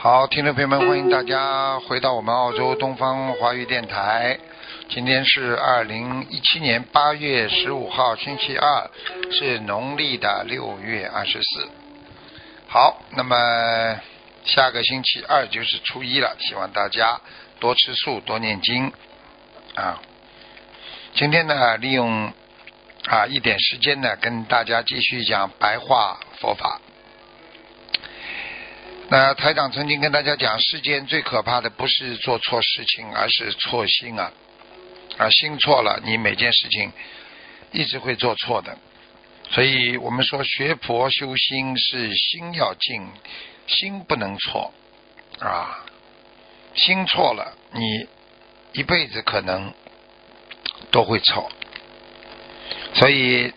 好，听众朋友们，欢迎大家回到我们澳洲东方华语电台。今天是二零一七年八月十五号，星期二，是农历的六月二十四。好，那么下个星期二就是初一了，希望大家多吃素，多念经啊。今天呢，利用啊一点时间呢，跟大家继续讲白话佛法。那台长曾经跟大家讲，世间最可怕的不是做错事情，而是错心啊！啊，心错了，你每件事情一直会做错的。所以我们说学佛修心是心要静，心不能错啊！心错了，你一辈子可能都会错。所以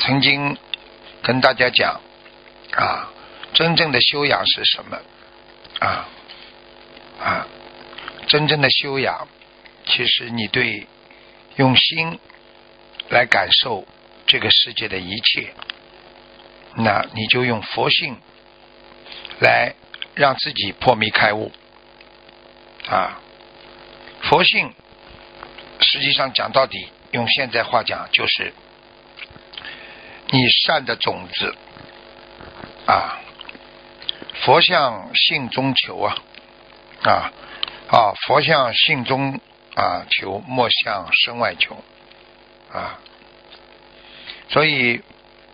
曾经跟大家讲啊。真正的修养是什么？啊啊！真正的修养，其实你对用心来感受这个世界的一切，那你就用佛性来让自己破迷开悟啊！佛性实际上讲到底，用现在话讲，就是你善的种子啊。佛像信中求啊啊啊！佛像信中啊求，莫向身外求啊。所以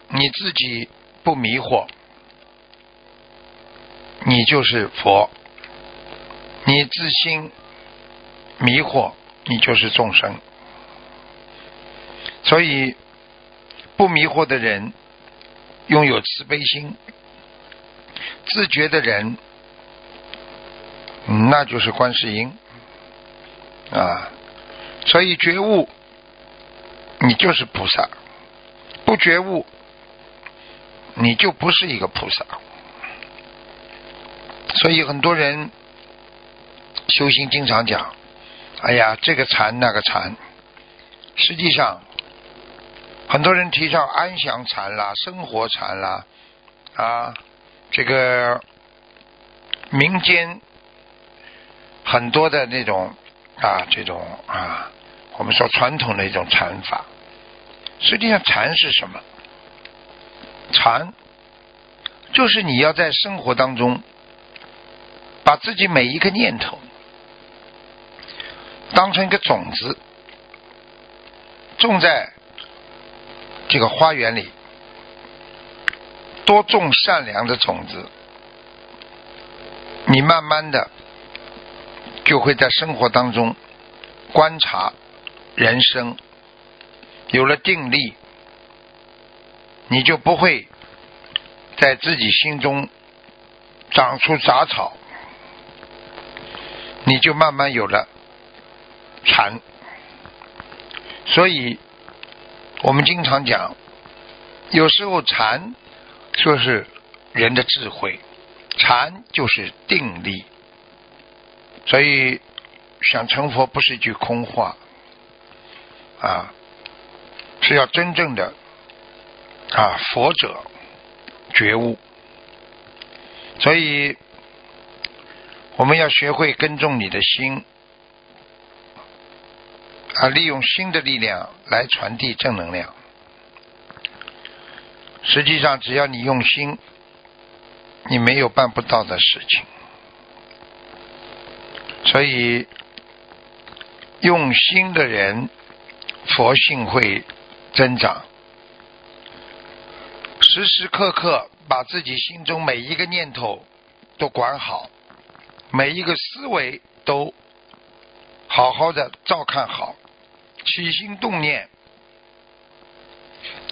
你自己不迷惑，你就是佛；你自心迷惑，你就是众生。所以不迷惑的人，拥有慈悲心。自觉的人，那就是观世音啊。所以觉悟，你就是菩萨；不觉悟，你就不是一个菩萨。所以很多人修行经常讲：“哎呀，这个禅那个禅。”实际上，很多人提倡安详禅啦、生活禅啦啊。这个民间很多的那种啊，这种啊，我们说传统的一种禅法，实际上禅是什么？禅就是你要在生活当中把自己每一个念头当成一个种子，种在这个花园里。多种善良的种子，你慢慢的就会在生活当中观察人生，有了定力，你就不会在自己心中长出杂草，你就慢慢有了禅。所以我们经常讲，有时候禅。说是人的智慧，禅就是定力，所以想成佛不是一句空话啊，是要真正的啊佛者觉悟，所以我们要学会耕种你的心啊，利用心的力量来传递正能量。实际上，只要你用心，你没有办不到的事情。所以，用心的人，佛性会增长。时时刻刻把自己心中每一个念头都管好，每一个思维都好好的照看好，起心动念。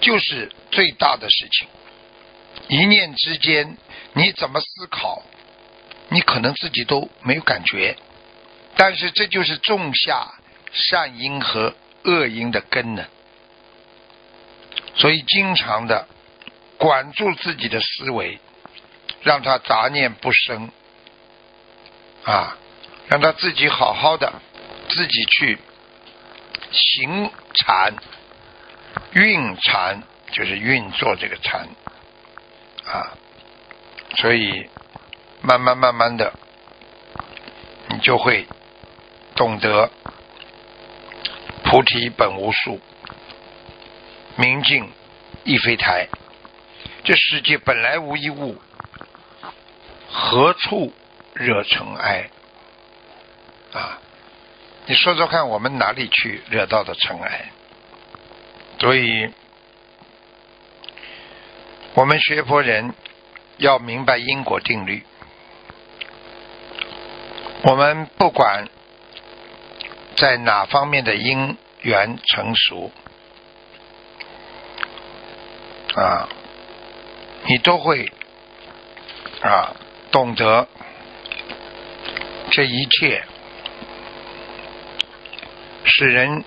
就是最大的事情。一念之间，你怎么思考，你可能自己都没有感觉，但是这就是种下善因和恶因的根呢。所以，经常的管住自己的思维，让他杂念不生，啊，让他自己好好的自己去行禅、运禅，就是运作这个禅。啊，所以慢慢慢慢的，你就会懂得菩提本无树，明镜亦非台。这世界本来无一物，何处惹尘埃？啊，你说说看，我们哪里去惹到的尘埃？所以。我们学佛人要明白因果定律。我们不管在哪方面的因缘成熟啊，你都会啊懂得这一切使人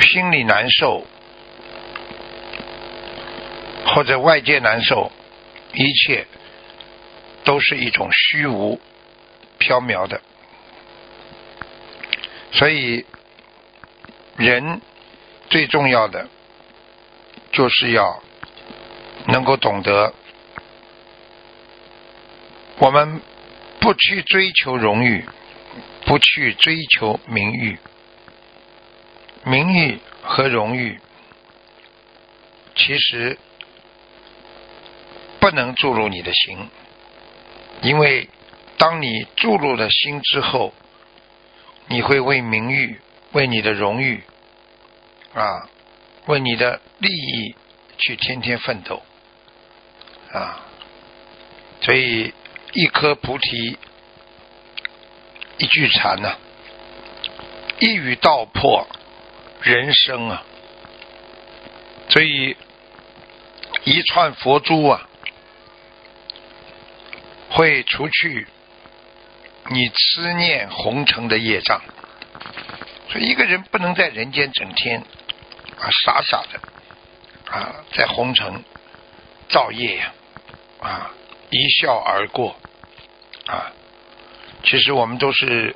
心里难受。或者外界难受，一切都是一种虚无缥缈的。所以，人最重要的就是要能够懂得，我们不去追求荣誉，不去追求名誉，名誉和荣誉其实。不能注入你的心，因为当你注入了心之后，你会为名誉、为你的荣誉啊、为你的利益去天天奋斗啊。所以，一颗菩提，一句禅呐，一语道破人生啊。所以，一串佛珠啊。会除去你思念红尘的业障，所以一个人不能在人间整天啊傻傻的啊在红尘造业呀啊一笑而过啊，其实我们都是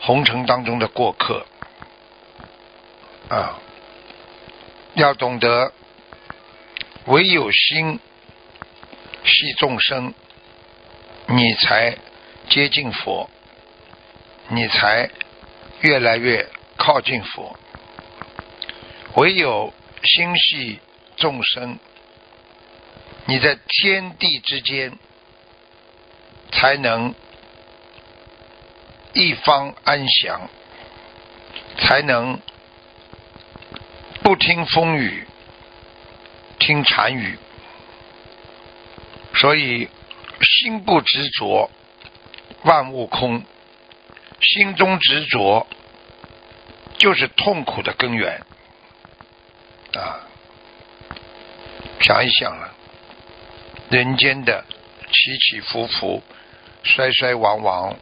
红尘当中的过客啊，要懂得唯有心系众生。你才接近佛，你才越来越靠近佛。唯有心系众生，你在天地之间才能一方安详，才能不听风雨，听禅语。所以。心不执着，万物空；心中执着，就是痛苦的根源。啊，想一想啊，人间的起起伏伏、衰衰亡亡，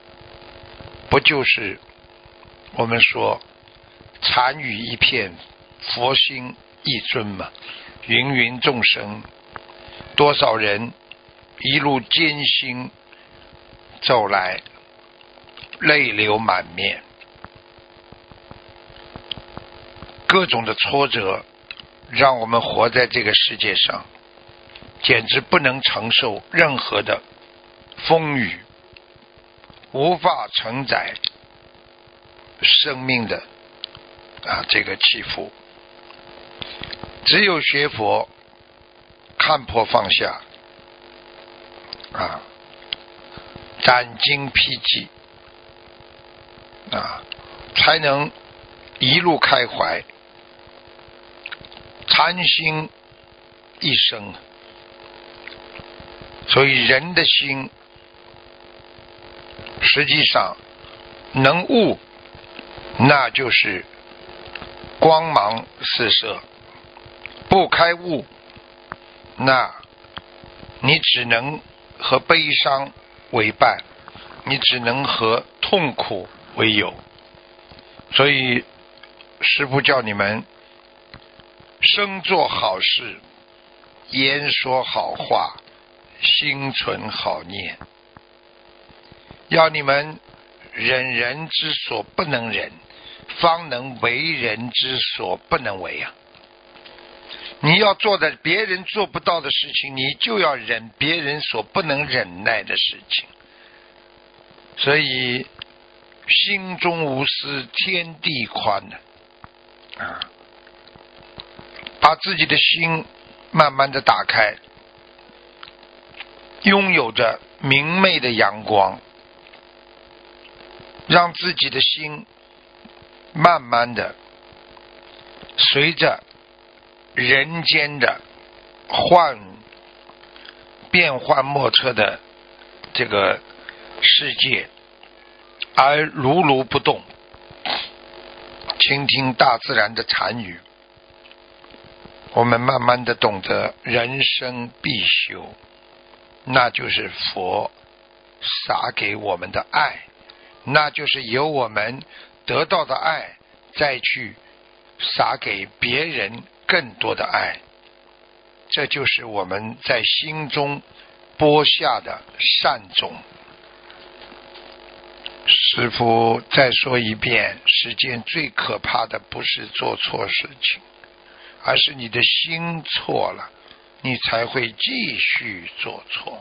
不就是我们说禅语一片，佛心一尊吗？芸芸众生，多少人？一路艰辛走来，泪流满面，各种的挫折让我们活在这个世界上，简直不能承受任何的风雨，无法承载生命的啊这个起伏。只有学佛，看破放下。啊，斩荆披棘啊，才能一路开怀，禅心一生。所以人的心，实际上能悟，那就是光芒四射，不开悟，那你只能和悲伤为伴，你只能和痛苦为友。所以，师父叫你们生做好事，言说好话，心存好念，要你们忍人之所不能忍。方能为人之所不能为啊！你要做的别人做不到的事情，你就要忍别人所不能忍耐的事情。所以心中无私，天地宽的啊！把自己的心慢慢的打开，拥有着明媚的阳光，让自己的心。慢慢的，随着人间的幻变幻莫测的这个世界，而如如不动，倾听大自然的禅语，我们慢慢的懂得人生必修，那就是佛撒给我们的爱，那就是由我们。得到的爱，再去撒给别人更多的爱，这就是我们在心中播下的善种。师傅再说一遍：世间最可怕的不是做错事情，而是你的心错了，你才会继续做错。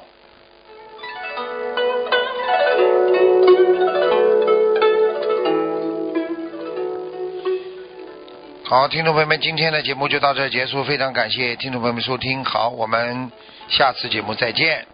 好，听众朋友们，今天的节目就到这结束，非常感谢听众朋友们收听，好，我们下次节目再见。